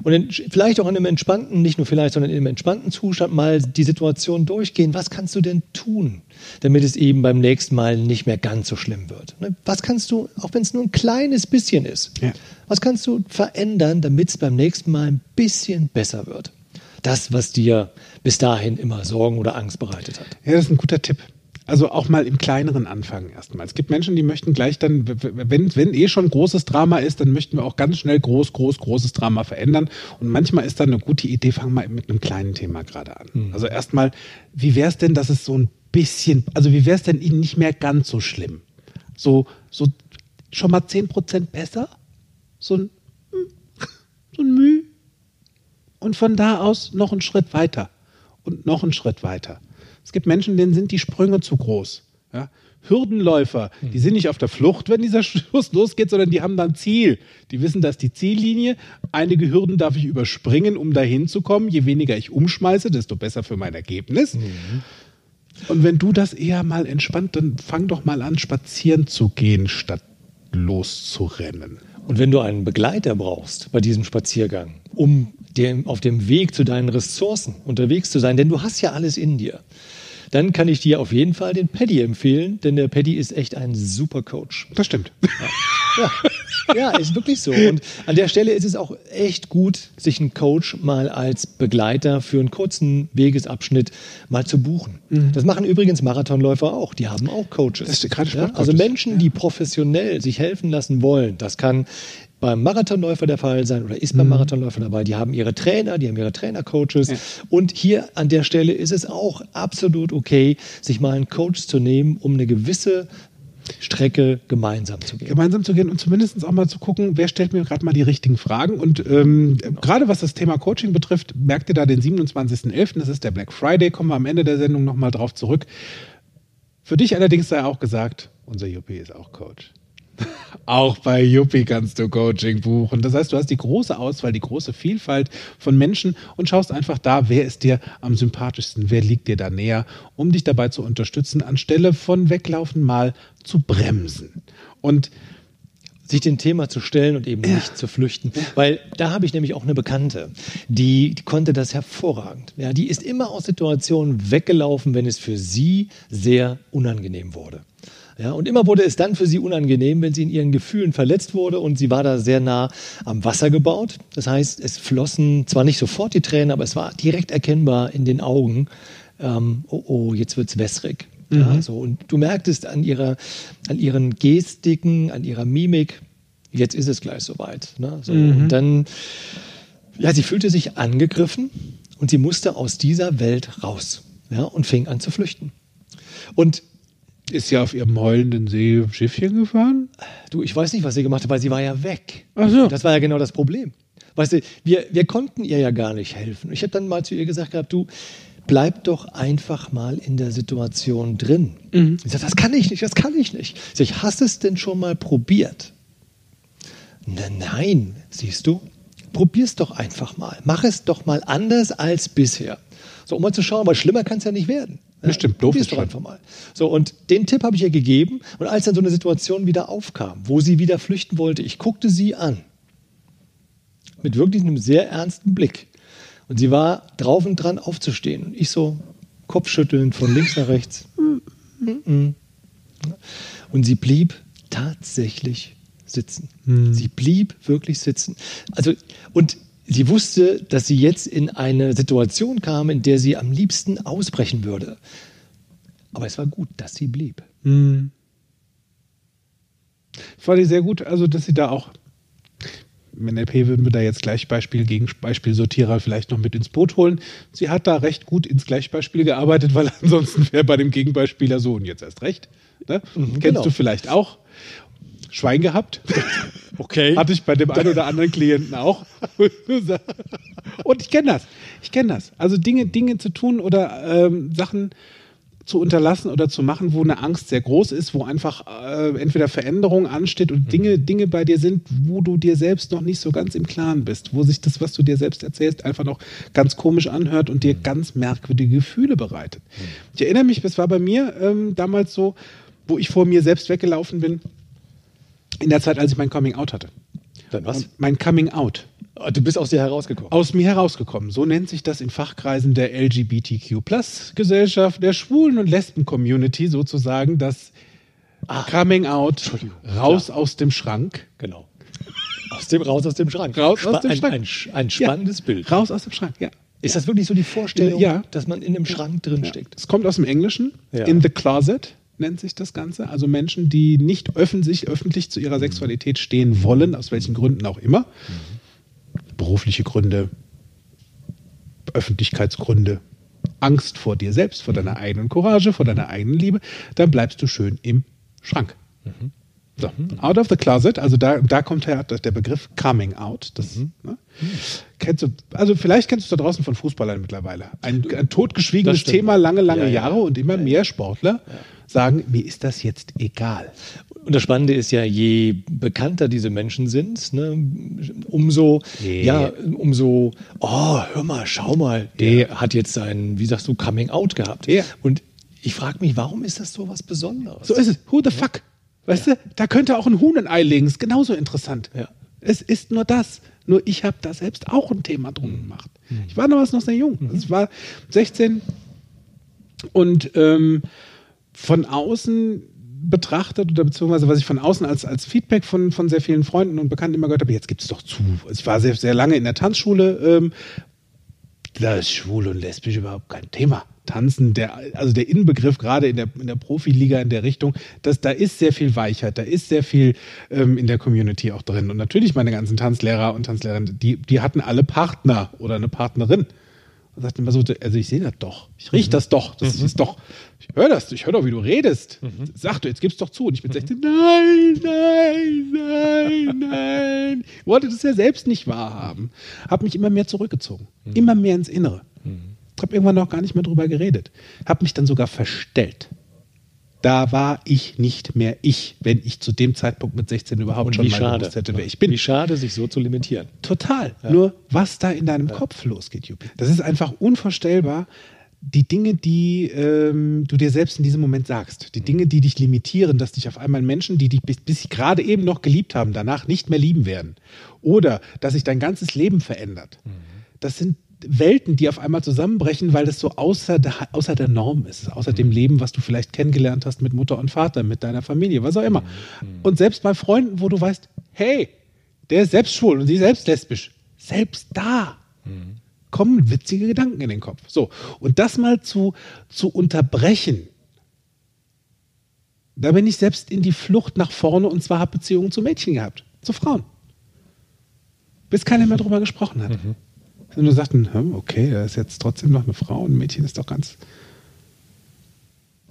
Und in, vielleicht auch in einem entspannten, nicht nur vielleicht, sondern in einem entspannten Zustand mal die Situation durchgehen. Was kannst du denn tun, damit es eben beim nächsten Mal nicht mehr ganz so schlimm wird? Ne? Was kannst du, auch wenn es nur ein kleines bisschen ist, Ja. was kannst du verändern, damit es beim nächsten Mal ein bisschen besser wird? Das, was dir bis dahin immer Sorgen oder Angst bereitet hat. Ja, das ist ein guter Tipp. Also auch mal im kleineren anfangen erstmal. Es gibt Menschen, die möchten gleich dann, wenn, wenn eh schon großes Drama ist, dann möchten wir auch ganz schnell groß, groß, großes Drama verändern. Und manchmal ist dann eine gute Idee, fang mal mit einem kleinen Thema gerade an. Also erstmal, wie wäre es denn, dass es so ein bisschen, also wie wäre es denn Ihnen nicht mehr ganz so schlimm? So, so schon mal 10% besser? So ein, hm, so ein Mühe? Und von da aus noch einen Schritt weiter und noch einen Schritt weiter. Es gibt Menschen, denen sind die Sprünge zu groß. Ja? Hürdenläufer, die sind nicht auf der Flucht, wenn dieser Schuss losgeht, sondern die haben dann Ziel. Die wissen, dass die Ziellinie, einige Hürden darf ich überspringen, um dahin zu kommen. Je weniger ich umschmeiße, desto besser für mein Ergebnis. Und wenn du das eher mal entspannt, dann fang doch mal an, spazieren zu gehen, statt loszurennen. Und wenn du einen Begleiter brauchst bei diesem Spaziergang, um dem, auf dem Weg zu deinen Ressourcen unterwegs zu sein, denn du hast ja alles in dir, dann kann ich dir auf jeden Fall den Paddy empfehlen, denn der Paddy ist echt ein super Coach. Das stimmt. Ja, ja, ist wirklich so. Und an der Stelle ist es auch echt gut, sich einen Coach mal als Begleiter für einen kurzen Wegesabschnitt mal zu buchen. Das machen übrigens Marathonläufer auch. Die haben auch Coaches. Mhm. Das ist gerade ja, also Menschen, die professionell sich helfen lassen wollen, das kann beim Marathonläufer der Fall sein oder ist Mhm. beim Marathonläufer dabei. Die haben ihre Trainer, die haben ihre Trainercoaches. Und hier an der Stelle ist es auch absolut okay, sich mal einen Coach zu nehmen, um eine gewisse Strecke gemeinsam zu gehen. gemeinsam zu gehen und zumindest auch mal zu gucken, wer stellt mir gerade mal die richtigen Fragen. Und ähm, gerade was das Thema Coaching betrifft, merkt ihr da den 27.11., das ist der Black Friday, kommen wir am Ende der Sendung nochmal drauf zurück. Für dich allerdings sei auch gesagt, unser Yuppie ist auch Coach. Auch bei Yuppie kannst du Coaching buchen. Das heißt, du hast die große Auswahl, die große Vielfalt von Menschen und schaust einfach da, wer ist dir am sympathischsten, wer liegt dir da näher, um dich dabei zu unterstützen, anstelle von weglaufen mal zu bremsen. Und sich dem Thema zu stellen und eben nicht zu flüchten. Weil da habe ich nämlich auch eine Bekannte, die, die konnte das hervorragend. Ja, die ist immer aus Situationen weggelaufen, wenn es für sie sehr unangenehm wurde. Ja, und immer wurde es dann für sie unangenehm, wenn sie in ihren Gefühlen verletzt wurde und sie war da sehr nah am Wasser gebaut. Das heißt, es flossen zwar nicht sofort die Tränen, aber es war direkt erkennbar in den Augen, ähm, oh, oh, jetzt wird's wässrig. Ja, so. Und du merktest an, ihrer, an ihren Gestiken, an ihrer Mimik, jetzt ist es gleich soweit. Ne? So, Und dann, ja, sie fühlte sich angegriffen und sie musste aus dieser Welt raus ja, und fing an zu flüchten. Und ist sie auf ihrem heulenden See Schiffchen gefahren? du, ich weiß nicht, was sie gemacht hat, weil sie war ja weg. Ach so. Das war ja genau das Problem. Weißt du, wir, wir konnten ihr ja gar nicht helfen. Ich habe dann mal zu ihr gesagt gehabt, du, bleib doch einfach mal in der Situation drin. Mhm. Ich sag, das kann ich nicht, das kann ich nicht. Ich sag, hast es denn schon mal probiert? Na, nein, siehst du, probier's doch einfach mal. Mach es doch mal anders als bisher. So, um mal zu schauen, weil schlimmer kann es ja nicht werden. Bestimmt, doof probier's ist doch einfach mal. So, und den Tipp habe ich ihr gegeben. Und als dann so eine Situation wieder aufkam, wo sie wieder flüchten wollte, ich guckte sie an. Mit wirklich einem sehr ernsten Blick. Und sie war drauf und dran aufzustehen. Und ich so kopfschüttelnd von links nach rechts. Und sie blieb tatsächlich sitzen. Sie blieb wirklich sitzen. Also, und sie wusste, dass sie jetzt in eine Situation kam, in der sie am liebsten ausbrechen würde. Aber es war gut, dass sie blieb. Fand ich sehr gut, also dass sie da auch. Im NLP würden wir da jetzt Gleichbeispiel gegen Beispielsortierer vielleicht noch mit ins Boot holen. Sie hat da recht gut ins Gleichbeispiel gearbeitet, weil ansonsten wäre bei dem Gegenbeispieler so und jetzt erst recht. Ne? Kennst genau. du vielleicht auch? Schwein gehabt. Okay. Hatte ich bei dem einen oder anderen Klienten auch. Und ich kenne das. Ich kenne das. Also Dinge, Dinge zu tun oder ähm, Sachen zu unterlassen oder zu machen, wo eine Angst sehr groß ist, wo einfach äh, entweder Veränderung ansteht und Dinge, Dinge bei dir sind, wo du dir selbst noch nicht so ganz im Klaren bist, wo sich das, was du dir selbst erzählst, einfach noch ganz komisch anhört und dir ganz merkwürdige Gefühle bereitet. Ich erinnere mich, das war bei mir ähm, damals so, wo ich vor mir selbst weggelaufen bin, in der Zeit, als ich mein Coming Out hatte. Dann was? Und mein Coming Out Ah, Du bist aus dir herausgekommen. aus mir herausgekommen. So nennt sich das in Fachkreisen der LGBTQ-Plus-Gesellschaft, der Schwulen- und Lesben-Community sozusagen, das Coming Out raus aus dem Schrank. Genau. Aus dem, raus aus dem Schrank. Raus aus Spa- dem ein, Schrank. Ein, sch- ein spannendes Bild. Raus aus dem Schrank, ja. Ist das wirklich so die Vorstellung, Ja. dass man in einem Schrank drin Ja. steckt? Es kommt aus dem Englischen. Ja. In the closet nennt sich das Ganze. Also Menschen, die nicht öffentlich, öffentlich zu ihrer Sexualität stehen wollen, aus welchen Gründen auch immer. Berufliche Gründe, Öffentlichkeitsgründe, Angst vor dir selbst, vor deiner eigenen Courage, vor deiner eigenen Liebe, dann bleibst du schön im Schrank. So, out of the closet, also da, da kommt her der Begriff coming out. Das, ne? kennst du, also vielleicht kennst du es da draußen von Fußballern mittlerweile. Ein, ein totgeschwiegenes. Thema, lange, lange Ja, ja. Jahre und immer mehr Sportler sagen, mir ist das jetzt egal. Und das Spannende ist ja, je bekannter diese Menschen sind, ne, umso, Nee. ja, umso, oh, hör mal, schau mal, der hat jetzt sein, wie sagst du, Coming Out gehabt. Ja. Und ich frage mich, warum ist das so was Besonderes? So ist es. Who the fuck? Weißt du, da könnte auch ein Huhn ein Ei legen. Ist genauso interessant. Ja. Es ist nur das. Nur ich habe da selbst auch ein Thema drum gemacht. Ich war damals noch sehr jung. Es war 16 und ähm, von außen betrachtet oder beziehungsweise was ich von außen als, als Feedback von, von sehr vielen Freunden und Bekannten immer gehört habe, jetzt gibt es doch zu. Ich war sehr, sehr lange in der Tanzschule. Ähm, da ist schwul und lesbisch überhaupt kein Thema. Tanzen, der, also der Inbegriff gerade in der, in der Profiliga in der Richtung, dass da ist sehr viel Weichheit, da ist sehr viel ähm, in der Community auch drin. Und natürlich meine ganzen Tanzlehrer und Tanzlehrerinnen, die, die hatten alle Partner oder eine Partnerin. Und sagten immer so, also ich sehe das doch, ich rieche das doch, das ist doch, ich höre das, ich höre doch, wie du redest. Sag du, jetzt gib's doch zu. Und ich bin 16, nein, nein, nein, nein. Ich wollte das ja selbst nicht wahrhaben. Habe mich immer mehr zurückgezogen, immer mehr ins Innere. Habe irgendwann noch gar nicht mehr drüber geredet. Habe mich dann sogar verstellt. Da war ich nicht mehr ich, wenn ich zu dem Zeitpunkt mit 16 überhaupt Und schon mal schade. gewusst hätte, wer ich bin. Wie schade, sich so zu limitieren. Total. Nur was da in deinem Kopf losgeht, Juppie. Das ist einfach unvorstellbar. Die Dinge, die ähm, du dir selbst in diesem Moment sagst, die Dinge, die dich limitieren, dass dich auf einmal Menschen, die dich bis, bis gerade eben noch geliebt haben, danach nicht mehr lieben werden. Oder dass sich dein ganzes Leben verändert. Das sind Welten, die auf einmal zusammenbrechen, weil das so außer der, außer der Norm ist, außer dem Leben, was du vielleicht kennengelernt hast mit Mutter und Vater, mit deiner Familie, was auch immer. Und selbst bei Freunden, wo du weißt, hey, der ist selbst schwul und sie selbst lesbisch, selbst da kommen witzige Gedanken in den Kopf. So, und das mal zu, zu unterbrechen, da bin ich selbst in die Flucht nach vorne und zwar habe Beziehungen zu Mädchen gehabt, zu Frauen. Bis keiner mehr drüber gesprochen hat. Und nur sagten, okay, da ist jetzt trotzdem noch eine Frau und ein Mädchen ist doch ganz.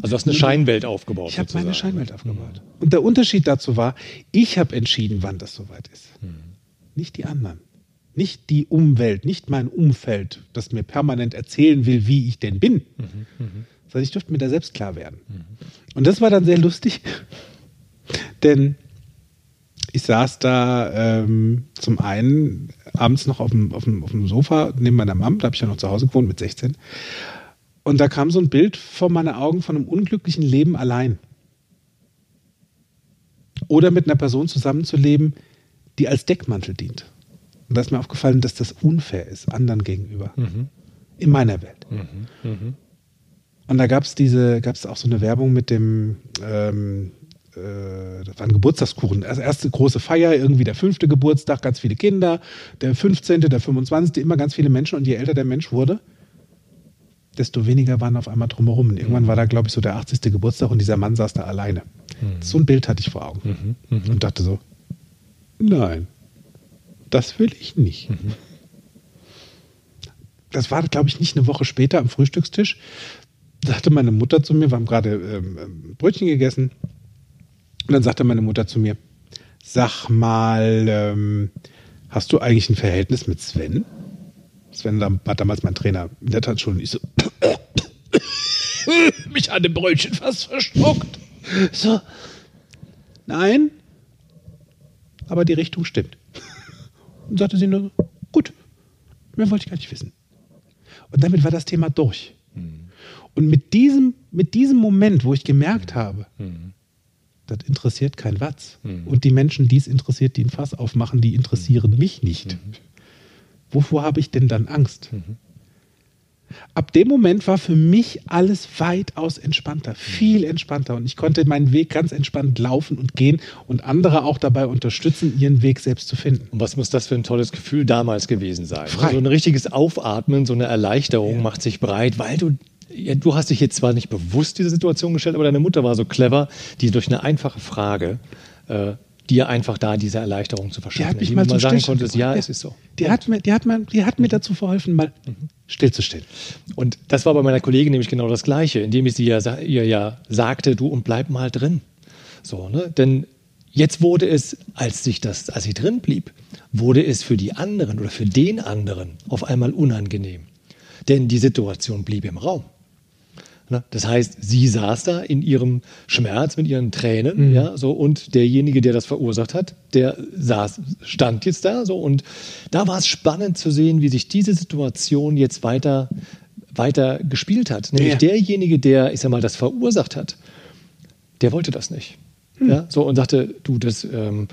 Also du hast eine Scheinwelt aufgebaut. Ich habe meine. Scheinwelt aufgebaut. Und der Unterschied dazu war, ich habe entschieden, wann das soweit ist. Nicht die anderen. Nicht die Umwelt, nicht mein Umfeld, das mir permanent erzählen will, wie ich denn bin. Sondern ich durfte mir da selbst klar werden. Und das war dann sehr lustig, denn ich saß da ähm, zum einen abends noch auf dem, auf, dem, auf dem Sofa neben meiner Mom, da habe ich ja noch zu Hause gewohnt mit 16. Und da kam so ein Bild vor meine Augen von einem unglücklichen Leben allein. Oder mit einer Person zusammenzuleben, die als Deckmantel dient. Und da ist mir aufgefallen, dass das unfair ist, anderen gegenüber. In meiner Welt. Und da gab es diese, gab es auch so eine Werbung mit dem, ähm, äh, das war ein Geburtstagskuchen. Also erste große Feier, irgendwie der fünfte Geburtstag, ganz viele Kinder, der 15., der 25., immer ganz viele Menschen. Und je älter der Mensch wurde, desto weniger waren auf einmal drumherum. Und irgendwann war da, glaube ich, so der 80. Geburtstag und dieser Mann saß da alleine. So ein Bild hatte ich vor Augen. Und dachte so, nein, das will ich nicht. Das war, glaube ich, nicht eine Woche später am Frühstückstisch. Da sagte meine Mutter zu mir, wir haben gerade ähm, ähm, Brötchen gegessen. Und dann sagte meine Mutter zu mir, sag mal, ähm, hast du eigentlich ein Verhältnis mit Sven? Sven war damals mein Trainer in der Tanzschule. Und ich so, mich an dem Brötchen fast verschluckt. So, nein, aber die Richtung stimmt. Und sagte sie nur, gut, mehr wollte ich gar nicht wissen. Und damit war das Thema durch. Und mit diesem, mit diesem Moment, wo ich gemerkt habe, das interessiert kein Watz. Und die Menschen, die es interessiert, die ein Fass aufmachen, die interessieren mich nicht. Wovor habe ich denn dann Angst? Ab dem Moment war für mich alles weitaus entspannter, viel entspannter. Und ich konnte meinen Weg ganz entspannt laufen und gehen und andere auch dabei unterstützen, ihren Weg selbst zu finden. Und was muss das für ein tolles Gefühl damals gewesen sein? Frei. So ein richtiges Aufatmen, so eine Erleichterung macht sich breit, weil du, ja, du hast dich jetzt zwar nicht bewusst diese Situation gestellt, aber deine Mutter war so clever, die durch eine einfache Frage äh, dir einfach da diese Erleichterung zu Die verschaffen. hat mich indem mal mal sagen konntest, ja, gebracht. es ist so. Die hat mir, die hat mir, die hat mir dazu verholfen, mal stillzustehen. Und das war bei meiner Kollegin nämlich genau das Gleiche, indem ich sie ja, ihr ja sagte, du und bleib mal drin. So, ne? Denn jetzt wurde es, als sich das, als sie drin blieb, wurde es für die anderen oder für den anderen auf einmal unangenehm. Denn die Situation blieb im Raum. Ne? Das heißt, sie saß da in ihrem Schmerz mit ihren Tränen, ja, so und derjenige, der das verursacht hat, der saß, stand jetzt da, so und da war es spannend zu sehen, wie sich diese Situation jetzt weiter, weiter gespielt hat. Nämlich Ja. derjenige, der, ich sag mal, das verursacht hat, der wollte das nicht. Ja, so und sagte, du, das, ähm,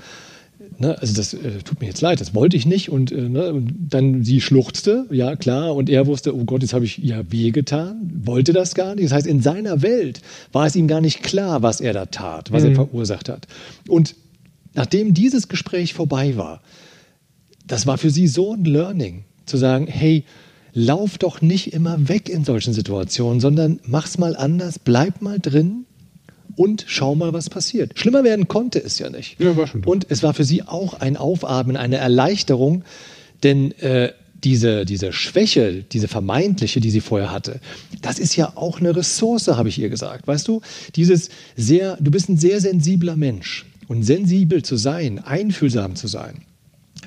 ne, also das äh, tut mir jetzt leid, das wollte ich nicht. Und, äh, ne, und dann sie schluchzte, ja klar, und er wusste, oh Gott, jetzt habe ich ihr wehgetan, wollte das gar nicht. Das heißt, in seiner Welt war es ihm gar nicht klar, was er da tat, was er verursacht hat. Und nachdem dieses Gespräch vorbei war, das war für sie so ein Learning, zu sagen, hey, lauf doch nicht immer weg in solchen Situationen, sondern mach's mal anders, bleib mal drin und schau mal, was passiert. Schlimmer werden konnte es ja nicht. Ja, war schon und es war für sie auch ein Aufatmen, eine Erleichterung, denn äh, diese, diese Schwäche, diese vermeintliche, die sie vorher hatte, das ist ja auch eine Ressource, habe ich ihr gesagt. Weißt du, dieses sehr, du bist ein sehr sensibler Mensch und sensibel zu sein, einfühlsam zu sein,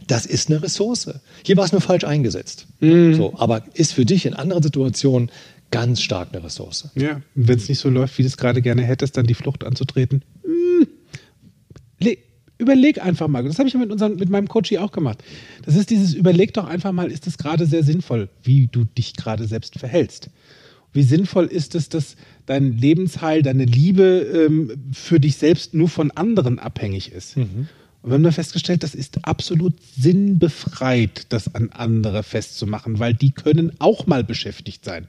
das ist eine Ressource. Hier war es nur falsch eingesetzt. So, aber ist für dich in anderen Situationen ganz stark eine Ressource. Ja, und wenn es nicht so läuft, wie du es gerade gerne hättest, dann die Flucht anzutreten. Hm. Le überleg einfach mal. Das habe ich ja mit, unserem, mit meinem Coach auch gemacht. Das ist dieses, überleg doch einfach mal, ist es gerade sehr sinnvoll, wie du dich gerade selbst verhältst. Wie sinnvoll ist es, dass dein Lebensheil, deine Liebe ähm, für dich selbst nur von anderen abhängig ist? Und wir haben dann festgestellt, das ist absolut sinnbefreit, das an andere festzumachen, weil die können auch mal beschäftigt sein.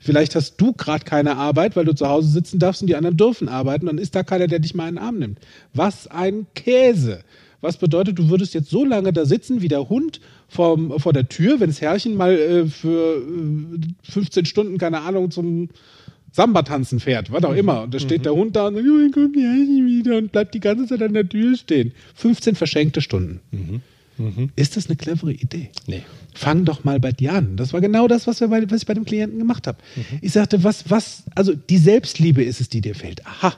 Vielleicht hast du gerade keine Arbeit, weil du zu Hause sitzen darfst und die anderen dürfen arbeiten, dann ist da keiner, der dich mal in den Arm nimmt. Was ein Käse! Was bedeutet, du würdest jetzt so lange da sitzen wie der Hund vorm, vor der Tür, wenn das Herrchen mal äh, für äh, 15 Stunden, keine Ahnung, zum Samba-Tanzen fährt, was auch immer. Und da steht der Hund da und sagt, oh, die Herrchen wieder und bleibt die ganze Zeit an der Tür stehen. 15 verschenkte Stunden. Ist das eine clevere Idee? Nee. Fang doch mal bei dir an. Das war genau das, was, wir bei, was ich bei dem Klienten gemacht habe. Ich sagte, was, was, also die Selbstliebe ist es, die dir fehlt. Aha.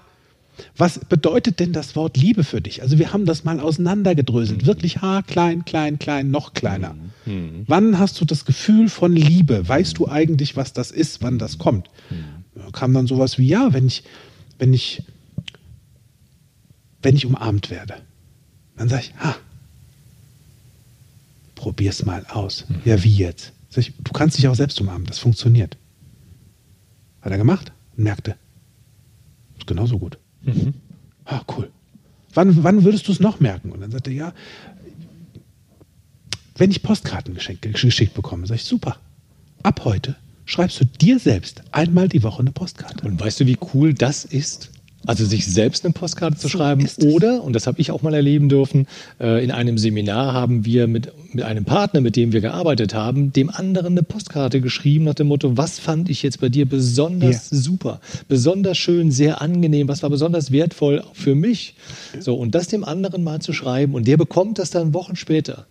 Was bedeutet denn das Wort Liebe für dich? Also wir haben das mal auseinandergedröselt. Wirklich Haar, klein, klein, klein, noch kleiner. Wann hast du das Gefühl von Liebe? Weißt du eigentlich, was das ist, wann das kommt? Da kam dann sowas wie, ja, wenn ich, wenn ich, wenn ich umarmt werde. Dann sage ich, ha, probier's mal aus. Ja, wie jetzt? Ich, du kannst dich auch selbst umarmen, das funktioniert. Hat er gemacht und merkte, ist genauso gut. Ah, cool. Wann, wann würdest du es noch merken? Und dann sagte er, ja, wenn ich Postkarten geschickt bekomme, sage ich, super. Ab heute schreibst du dir selbst einmal die Woche eine Postkarte. Und weißt du, wie cool das ist? Also sich selbst eine Postkarte zu schreiben ist es. oder, und das habe ich auch mal erleben dürfen, äh, in einem Seminar haben wir mit, mit einem Partner, mit dem wir gearbeitet haben, dem anderen eine Postkarte geschrieben nach dem Motto, was fand ich jetzt bei dir besonders super, besonders schön, sehr angenehm, was war besonders wertvoll für mich. So, und das dem anderen mal zu schreiben und der bekommt das dann Wochen später.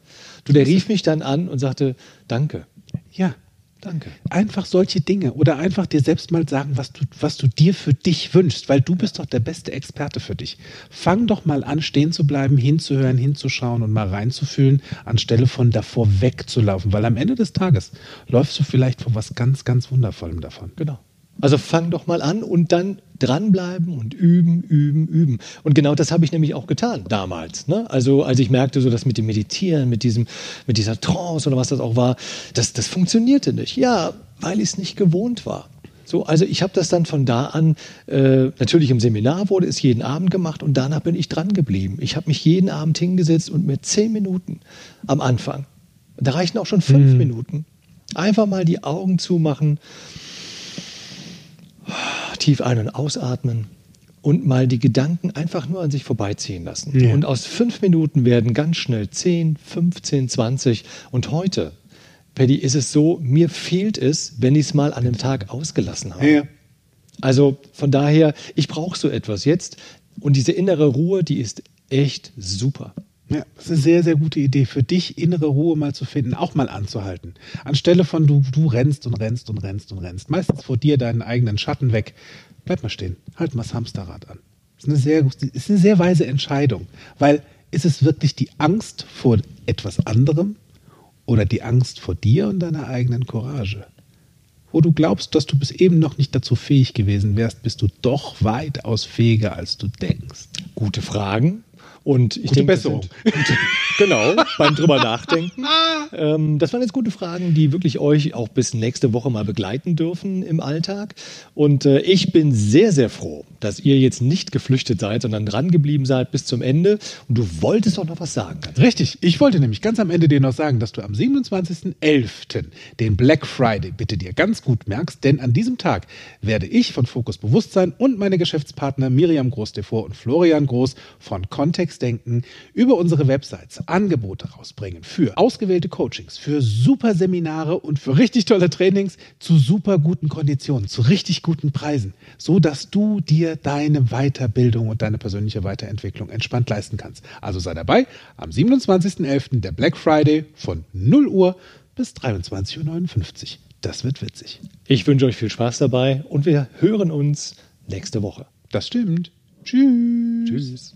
Du, der rief mich dann an und sagte, danke, Ja, danke. Einfach solche Dinge oder einfach dir selbst mal sagen, was du, was du dir für dich wünschst, weil du bist doch der beste Experte für dich. Fang doch mal an, stehen zu bleiben, hinzuhören, hinzuschauen und mal reinzufühlen, anstelle von davor wegzulaufen, weil am Ende des Tages läufst du vielleicht vor was ganz, ganz Wundervollem davon. Genau. Also fang doch mal an und dann dranbleiben und üben, üben, üben. Und genau das habe ich nämlich auch getan damals. Ne? Also als ich merkte, so das mit dem Meditieren, mit diesem, mit dieser Trance oder was das auch war, das, das funktionierte nicht. Ja, weil ich es nicht gewohnt war. So, also ich habe das dann von da an, äh, natürlich im Seminar wurde es jeden Abend gemacht und danach bin ich dran geblieben. Ich habe mich jeden Abend hingesetzt und mir zehn Minuten am Anfang, da reichen auch schon fünf Minuten, einfach mal die Augen zumachen, tief ein- und ausatmen und mal die Gedanken einfach nur an sich vorbeiziehen lassen. Ja. Und aus fünf Minuten werden ganz schnell 10, 15, 20. Und heute, Paddy, ist es so, mir fehlt es, wenn ich es mal an einem Tag ausgelassen habe. Also von daher, ich brauche so etwas jetzt. Und diese innere Ruhe, die ist echt super. Ja, das ist eine sehr, sehr gute Idee für dich, innere Ruhe mal zu finden, auch mal anzuhalten. Anstelle von du, du rennst und rennst und rennst und rennst, meistens vor dir deinen eigenen Schatten weg. Bleib mal stehen, halt mal das Hamsterrad an. Das ist eine sehr, ist eine sehr weise Entscheidung, weil ist es wirklich die Angst vor etwas anderem oder die Angst vor dir und deiner eigenen Courage? Wo du glaubst, dass du bis eben noch nicht dazu fähig gewesen wärst, bist du doch weitaus fähiger, als du denkst. Gute Fragen. Und ich Gute denke, Besserung. sind- genau, beim drüber nachdenken. Ähm, das waren jetzt gute Fragen, die wirklich euch auch bis nächste Woche mal begleiten dürfen im Alltag. Und äh, ich bin sehr, sehr froh, dass ihr jetzt nicht geflüchtet seid, sondern dran geblieben seid bis zum Ende. Und du wolltest doch noch was sagen. Richtig. Ich wollte nämlich ganz am Ende dir noch sagen, dass du am 27.11. den Black Friday bitte dir ganz gut merkst, denn an diesem Tag werde ich von Fokus Bewusstsein und meine Geschäftspartner Miriam Groß-Devor und Florian Groß von Kontext Denken über unsere Websites Angebote rausbringen für ausgewählte Coachings, für super Seminare und für richtig tolle Trainings zu super guten Konditionen, zu richtig guten Preisen, so dass du dir deine Weiterbildung und deine persönliche Weiterentwicklung entspannt leisten kannst. Also sei dabei am 27.11. der Black Friday von 0 Uhr bis 23.59 Uhr. Das wird witzig. Ich wünsche euch viel Spaß dabei und wir hören uns nächste Woche. Das stimmt. Tschüss. Tschüss.